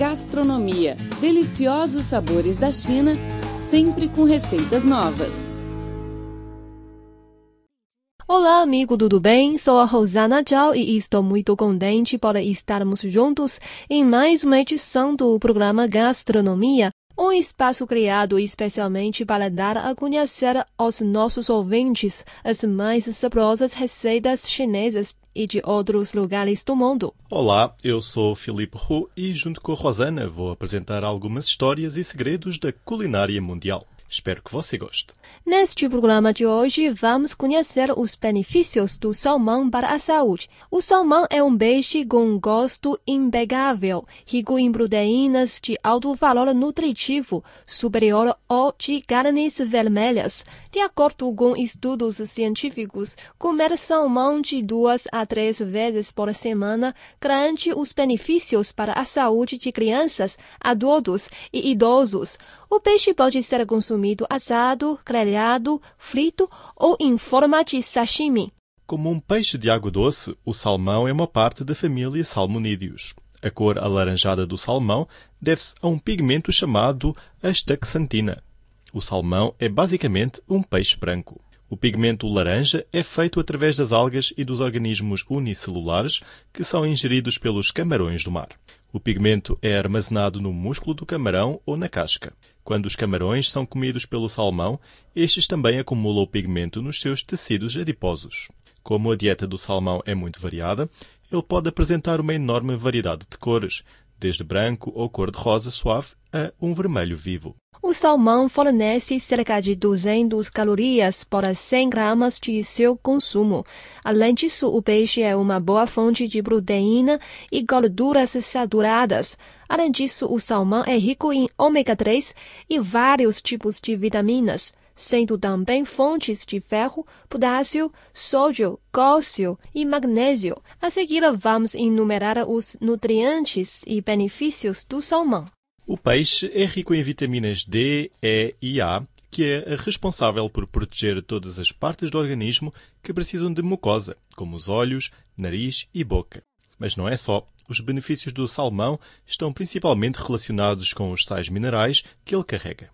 Gastronomia. Deliciosos sabores da China, sempre com receitas novas. Olá, amigo, tudo bem? Sou a Rosana Zhao e estou muito contente por estarmos juntos em mais uma edição do programa Gastronomia, um espaço criado especialmente para dar a conhecer aos nossos ouvintes as mais saborosas receitas chinesas e de outros lugares do mundo. Olá, eu sou Filipe Hu e junto com a Rosana vou apresentar algumas histórias e segredos da culinária mundial. Espero que você goste. Neste programa de hoje, vamos conhecer os benefícios do salmão para a saúde. O salmão é um peixe com gosto impegável, rico em proteínas de alto valor nutritivo, superior ao de carnes vermelhas. De acordo com estudos científicos, comer salmão de duas a três vezes por semana garante os benefícios para a saúde de crianças, adultos e idosos. O peixe pode ser consumido assado, grelhado, frito ou em forma de sashimi. Como um peixe de água doce, o salmão é uma parte da família Salmonídeos. A cor alaranjada do salmão deve-se a um pigmento chamado astaxantina. O salmão é basicamente um peixe branco. O pigmento laranja é feito através das algas e dos organismos unicelulares que são ingeridos pelos camarões do mar. O pigmento é armazenado no músculo do camarão ou na casca. Quando os camarões são comidos pelo salmão, estes também acumulam o pigmento nos seus tecidos adiposos. Como a dieta do salmão é muito variada, ele pode apresentar uma enorme variedade de cores, desde branco ou cor-de-rosa suave a um vermelho vivo. O salmão fornece cerca de 200 calorias por 100 gramas de seu consumo. Além disso, o peixe é uma boa fonte de proteína e gorduras saturadas. Além disso, o salmão é rico em ômega 3 e vários tipos de vitaminas, sendo também fontes de ferro, potássio, sódio, cálcio e magnésio. A seguir, vamos enumerar os nutrientes e benefícios do salmão. O peixe é rico em vitaminas D, E e A, que é responsável por proteger todas as partes do organismo que precisam de mucosa, como os olhos, nariz e boca. Mas não é só. Os benefícios do salmão estão principalmente relacionados com os sais minerais que ele carrega.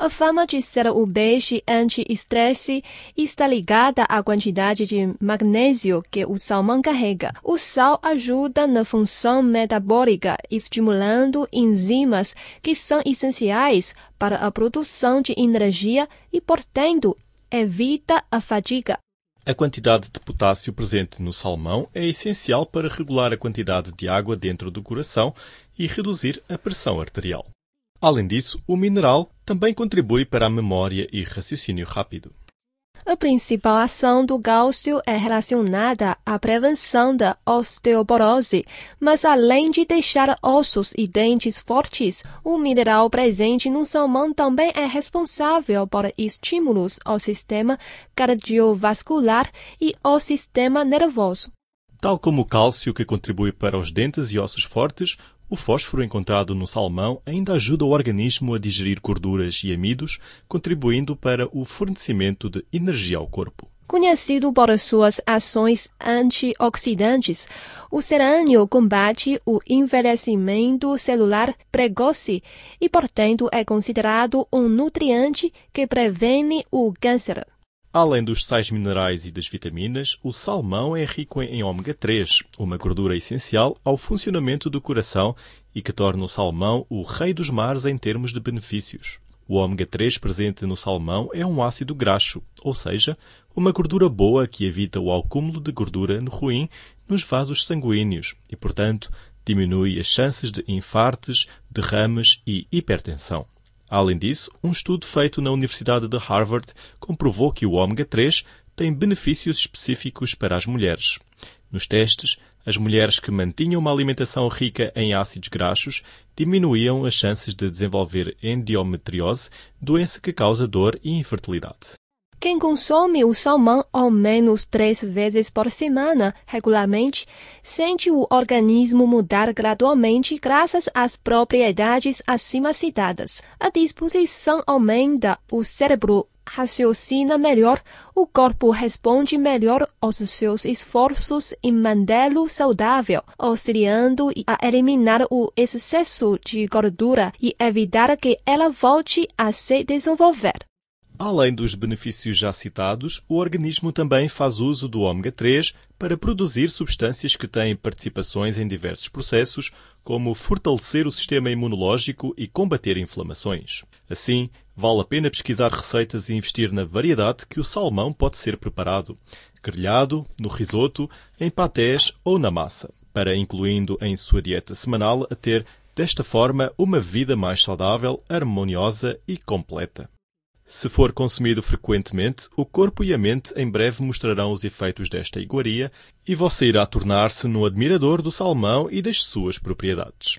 A fama de ser o peixe anti-estresse está ligada à quantidade de magnésio que o salmão carrega. O sal ajuda na função metabólica, estimulando enzimas que são essenciais para a produção de energia e, portanto, evita a fadiga. A quantidade de potássio presente no salmão é essencial para regular a quantidade de água dentro do coração e reduzir a pressão arterial. Além disso, o mineral também contribui para a memória e raciocínio rápido. A principal ação do cálcio é relacionada à prevenção da osteoporose, mas além de deixar ossos e dentes fortes, o mineral presente no salmão também é responsável por estímulos ao sistema cardiovascular e ao sistema nervoso. Tal como o cálcio que contribui para os dentes e ossos fortes, o fósforo encontrado no salmão ainda ajuda o organismo a digerir gorduras e amidos, contribuindo para o fornecimento de energia ao corpo. Conhecido por suas ações antioxidantes, o serânio combate o envelhecimento celular precoce e, portanto, é considerado um nutriente que previne o câncer. Além dos sais minerais e das vitaminas, o salmão é rico em ômega 3, uma gordura essencial ao funcionamento do coração e que torna o salmão o rei dos mares em termos de benefícios. O ômega 3 presente no salmão é um ácido graxo, ou seja, uma gordura boa que evita o acúmulo de gordura no ruim nos vasos sanguíneos e, portanto, diminui as chances de infartes, derrames e hipertensão. Além disso, um estudo feito na Universidade de Harvard comprovou que o ômega 3 tem benefícios específicos para as mulheres. Nos testes, as mulheres que mantinham uma alimentação rica em ácidos graxos diminuíam as chances de desenvolver endometriose, doença que causa dor e infertilidade. Quem consome o salmão ao menos três vezes por semana, regularmente, sente o organismo mudar gradualmente graças às propriedades acima citadas. A disposição aumenta, o cérebro raciocina melhor, o corpo responde melhor aos seus esforços em mantê-lo saudável, auxiliando a eliminar o excesso de gordura e evitar que ela volte a se desenvolver. Além dos benefícios já citados, o organismo também faz uso do ômega 3 para produzir substâncias que têm participações em diversos processos, como fortalecer o sistema imunológico e combater inflamações. Assim, vale a pena pesquisar receitas e investir na variedade que o salmão pode ser preparado, grelhado, no risoto, em patés ou na massa, para incluindo em sua dieta semanal a ter, desta forma, uma vida mais saudável, harmoniosa e completa. Se for consumido frequentemente, o corpo e a mente em breve mostrarão os efeitos desta iguaria e você irá tornar-se num admirador do salmão e das suas propriedades.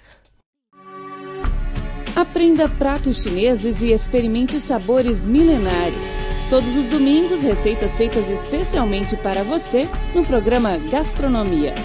Aprenda pratos chineses e experimente sabores milenares. Todos os domingos, receitas feitas especialmente para você no programa Gastronomia.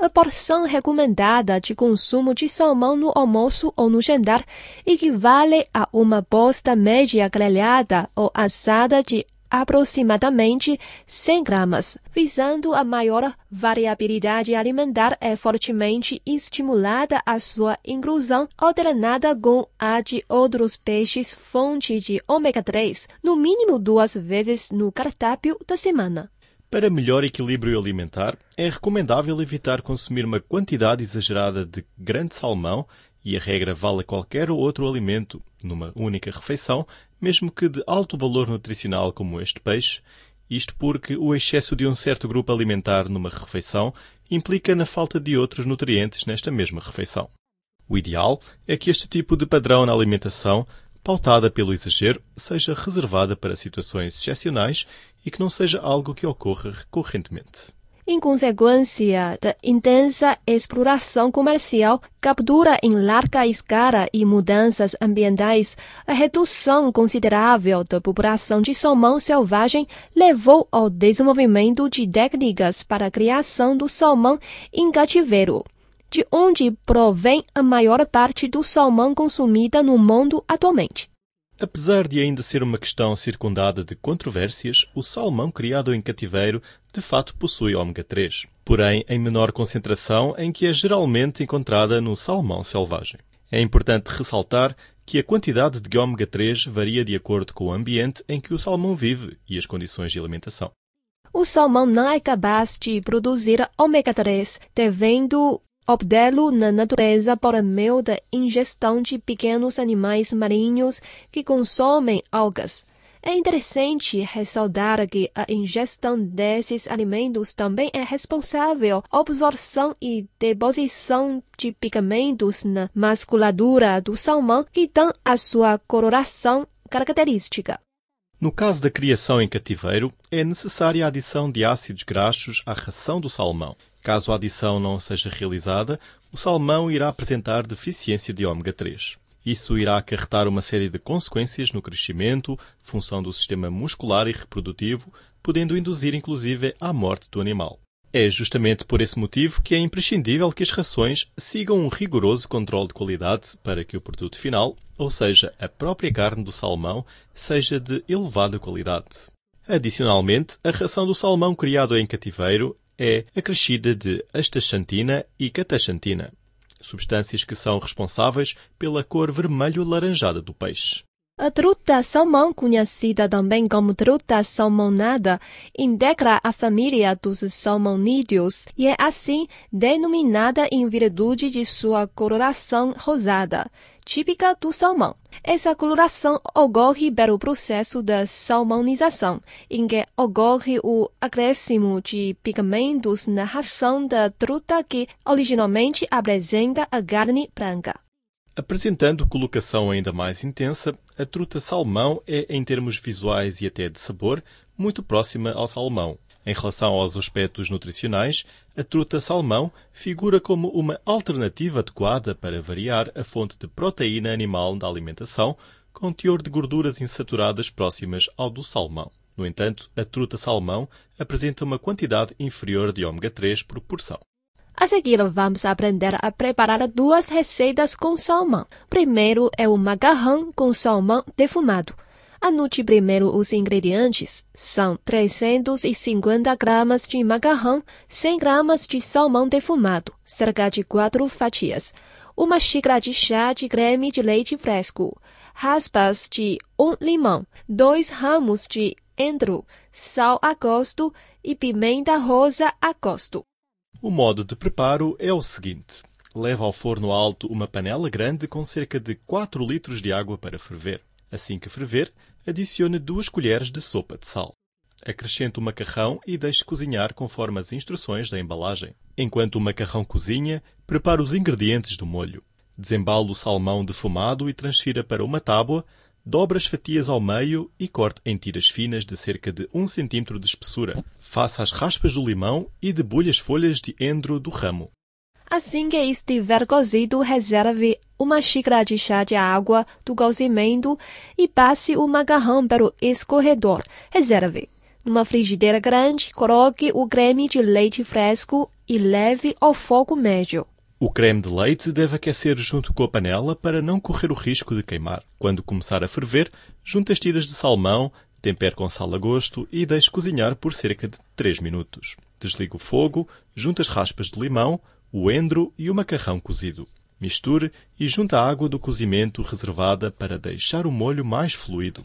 A porção recomendada de consumo de salmão no almoço ou no jantar equivale a uma posta média grelhada ou assada de aproximadamente 100 gramas. Visando a maior variabilidade alimentar, é fortemente estimulada a sua inclusão alternada com a de outros peixes fonte de ômega 3, no mínimo duas vezes no cardápio da semana. Para melhor equilíbrio alimentar, é recomendável evitar consumir uma quantidade exagerada de grande salmão e a regra vale a qualquer outro alimento numa única refeição, mesmo que de alto valor nutricional como este peixe, isto porque o excesso de um certo grupo alimentar numa refeição implica na falta de outros nutrientes nesta mesma refeição. O ideal é que este tipo de padrão na alimentação pautada pelo exagero, seja reservada para situações excepcionais e que não seja algo que ocorra recorrentemente. Em consequência da intensa exploração comercial, captura em larga escala e mudanças ambientais, a redução considerável da população de salmão selvagem levou ao desenvolvimento de técnicas para a criação do salmão em cativeiro de onde provém a maior parte do salmão consumida no mundo atualmente. Apesar de ainda ser uma questão circundada de controvérsias, o salmão criado em cativeiro de fato possui ômega 3, porém em menor concentração em que é geralmente encontrada no salmão selvagem. É importante ressaltar que a quantidade de ômega 3 varia de acordo com o ambiente em que o salmão vive e as condições de alimentação. O salmão não é capaz de produzir ômega 3, devendo obtê-lo na natureza por meio da ingestão de pequenos animais marinhos que consomem algas. É interessante ressaltar que a ingestão desses alimentos também é responsável pela absorção e deposição de pigmentos na musculatura do salmão que dão a sua coloração característica. No caso da criação em cativeiro, é necessária a adição de ácidos graxos à ração do salmão. Caso a adição não seja realizada, o salmão irá apresentar deficiência de ômega 3. Isso irá acarretar uma série de consequências no crescimento, função do sistema muscular e reprodutivo, podendo induzir inclusive à morte do animal. É justamente por esse motivo que é imprescindível que as rações sigam um rigoroso controle de qualidade para que o produto final, ou seja, a própria carne do salmão, seja de elevada qualidade. Adicionalmente, a ração do salmão criado em cativeiro é acrescida de astaxantina e cataxantina, substâncias que são responsáveis pela cor vermelho-laranjada do peixe. A truta salmão, conhecida também como truta salmonada, integra a família dos salmonídeos e é assim denominada em virtude de sua coloração rosada, típica do salmão. Essa coloração ocorre pelo processo da salmonização, em que ocorre o acréscimo de pigmentos na ração da truta que originalmente apresenta a carne branca. Apresentando colocação ainda mais intensa, a truta salmão é, em termos visuais e até de sabor, muito próxima ao salmão. Em relação aos aspectos nutricionais, a truta salmão figura como uma alternativa adequada para variar a fonte de proteína animal da alimentação, com teor de gorduras insaturadas próximas ao do salmão. No entanto, a truta salmão apresenta uma quantidade inferior de ômega 3 por porção. A seguir, vamos aprender a preparar duas receitas com salmão. Primeiro é o macarrão com salmão defumado. Anote primeiro os ingredientes. São 350 gramas de macarrão, 100 gramas de salmão defumado, cerca de 4 fatias, uma xícara de chá de creme de leite fresco, raspas de um limão, dois ramos de endro, sal a gosto e pimenta rosa a gosto. O modo de preparo é o seguinte. Leva ao forno alto uma panela grande com cerca de 4 litros de água para ferver. Assim que ferver, adicione 2 colheres de sopa de sal. Acrescente o macarrão e deixe cozinhar conforme as instruções da embalagem. Enquanto o macarrão cozinha, prepare os ingredientes do molho. Desembale o salmão defumado e transfira para uma tábua, dobre as fatias ao meio e corte em tiras finas de cerca de 1 cm de espessura. Faça as raspas do limão e debulhe as folhas de endro do ramo. Assim que estiver cozido, reserve uma xícara de chá de água do cozimento e passe o macarrão para o escorredor. Reserve. Numa frigideira grande, coloque o creme de leite fresco e leve ao fogo médio. O creme de leite deve aquecer junto com a panela para não correr o risco de queimar. Quando começar a ferver, junte as tiras de salmão, tempere com sal a gosto e deixe cozinhar por cerca de 3 minutos. Desligue o fogo, junte as raspas de limão, o endro e o macarrão cozido. Misture e junte a água do cozimento reservada para deixar o molho mais fluido.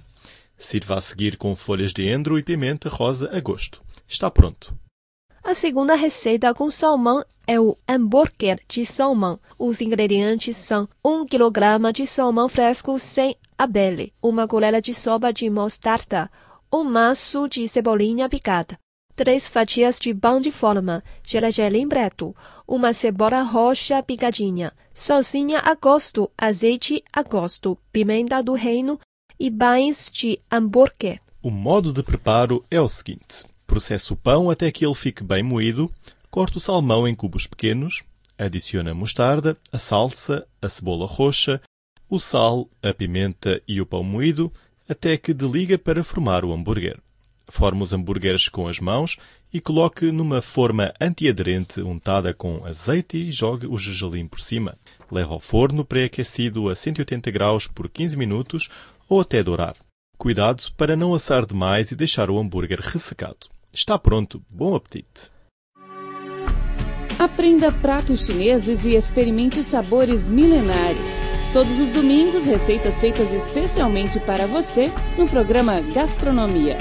Sirva a seguir com folhas de endro e pimenta rosa a gosto. Está pronto. A segunda receita com salmão é o hambúrguer de salmão. Os ingredientes são 1 kg de salmão fresco sem abelha, uma colher de sopa de mostarda, um maço de cebolinha picada, três fatias de pão de forma, gergelim preto, uma cebola roxa picadinha, salsinha a gosto, azeite a gosto, pimenta do reino e pães de hambúrguer. O modo de preparo é o seguinte. Processe o pão até que ele fique bem moído, corte o salmão em cubos pequenos, adicione a mostarda, a salsa, a cebola roxa, o sal, a pimenta e o pão moído, até que deliga para formar o hambúrguer. Forme os hambúrgueres com as mãos e coloque numa forma antiaderente untada com azeite e jogue o gergelim por cima. Leve ao forno pré-aquecido a 180 graus por 15 minutos ou até dourar. Cuidado para não assar demais e deixar o hambúrguer ressecado. Está pronto. Bom apetite! Aprenda pratos chineses e experimente sabores milenares. Todos os domingos, receitas feitas especialmente para você no programa Gastronomia.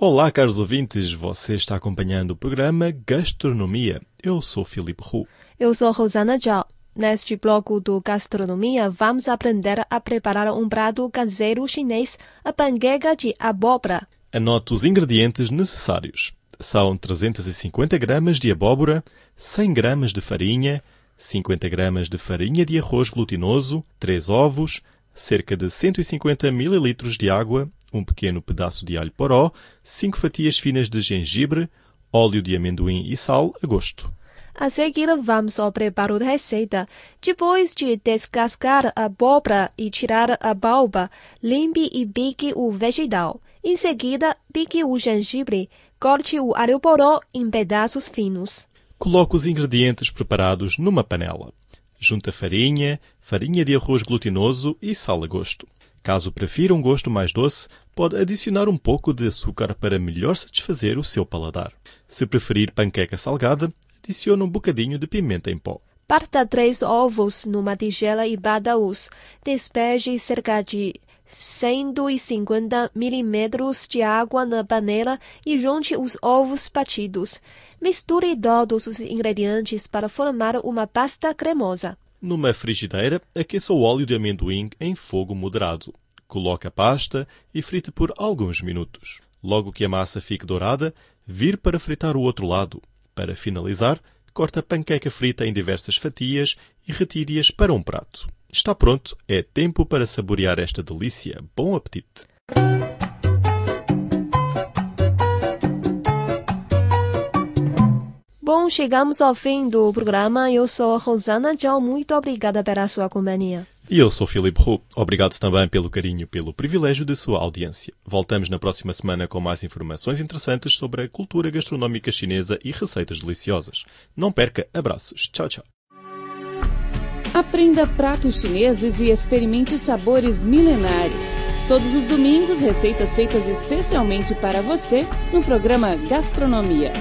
Olá, caros ouvintes. Você está acompanhando o programa Gastronomia. Eu sou Filipe Hu. Eu sou Rosana Zhao. Neste bloco do Gastronomia, vamos aprender a preparar um prato caseiro chinês, a panqueca de abóbora. Anote os ingredientes necessários. São 350 gramas de abóbora, 100 gramas de farinha, 50 gramas de farinha de arroz glutinoso, 3 ovos, cerca de 150 ml de água, um pequeno pedaço de alho poró, 5 fatias finas de gengibre, óleo de amendoim e sal a gosto. A seguir, vamos ao preparo da receita. Depois de descascar a abóbora e tirar a balba, limpe e pique o vegetal. Em seguida, pique o gengibre, corte o alho poró em pedaços finos. Coloque os ingredientes preparados numa panela. Junte a farinha, farinha de arroz glutinoso e sal a gosto. Caso prefira um gosto mais doce, pode adicionar um pouco de açúcar para melhor satisfazer o seu paladar. Se preferir panqueca salgada, adicione um bocadinho de pimenta em pó. Parta três ovos numa tigela e bata-os. Despeje cerca de 150 milímetros de água na panela e junte os ovos batidos. Misture todos os ingredientes para formar uma pasta cremosa. Numa frigideira, aqueça o óleo de amendoim em fogo moderado. Coloque a pasta e frite por alguns minutos. Logo que a massa fique dourada, vire para fritar o outro lado. Para finalizar, corte a panqueca frita em diversas fatias e retire-as para um prato. Está pronto, é tempo para saborear esta delícia. Bom apetite! Chegamos ao fim do programa. Eu sou a Rosana Zhao. Muito obrigada pela sua companhia. E eu sou Filipe Roux. Obrigado também pelo carinho e pelo privilégio de sua audiência. Voltamos na próxima semana com mais informações interessantes sobre a cultura gastronómica chinesa e receitas deliciosas. Não perca, abraços. Tchau, tchau. Aprenda pratos chineses e experimente sabores milenares. Todos os domingos, receitas feitas especialmente para você no programa Gastronomia.